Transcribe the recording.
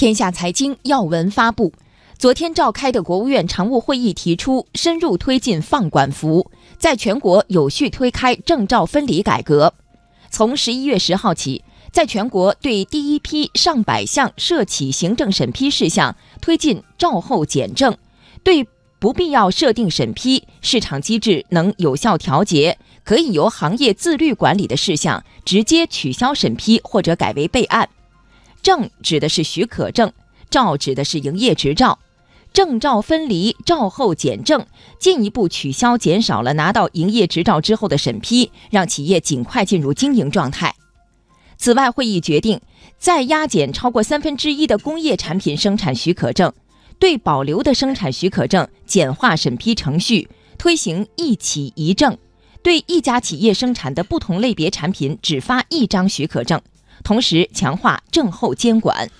天下财经要闻发布，昨天召开的国务院常务会议提出，深入推进放管服，在全国有序推开证照分离改革。从十一月十号起，在全国对第一批上百项涉企行政审批事项推进照后检证，对不必要设定审批、市场机制能有效调节、可以由行业自律管理的事项，直接取消审批或者改为备案。证指的是许可证，照指的是营业执照，证照分离、照后检证，进一步取消、减少了拿到营业执照之后的审批，让企业尽快进入经营状态。此外，会议决定再压减超过三分之一的工业产品生产许可证，对保留的生产许可证简化审批程序，推行一企一证，对一家企业生产的不同类别产品只发一张许可证。同时强化证后监管。